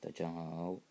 大家好。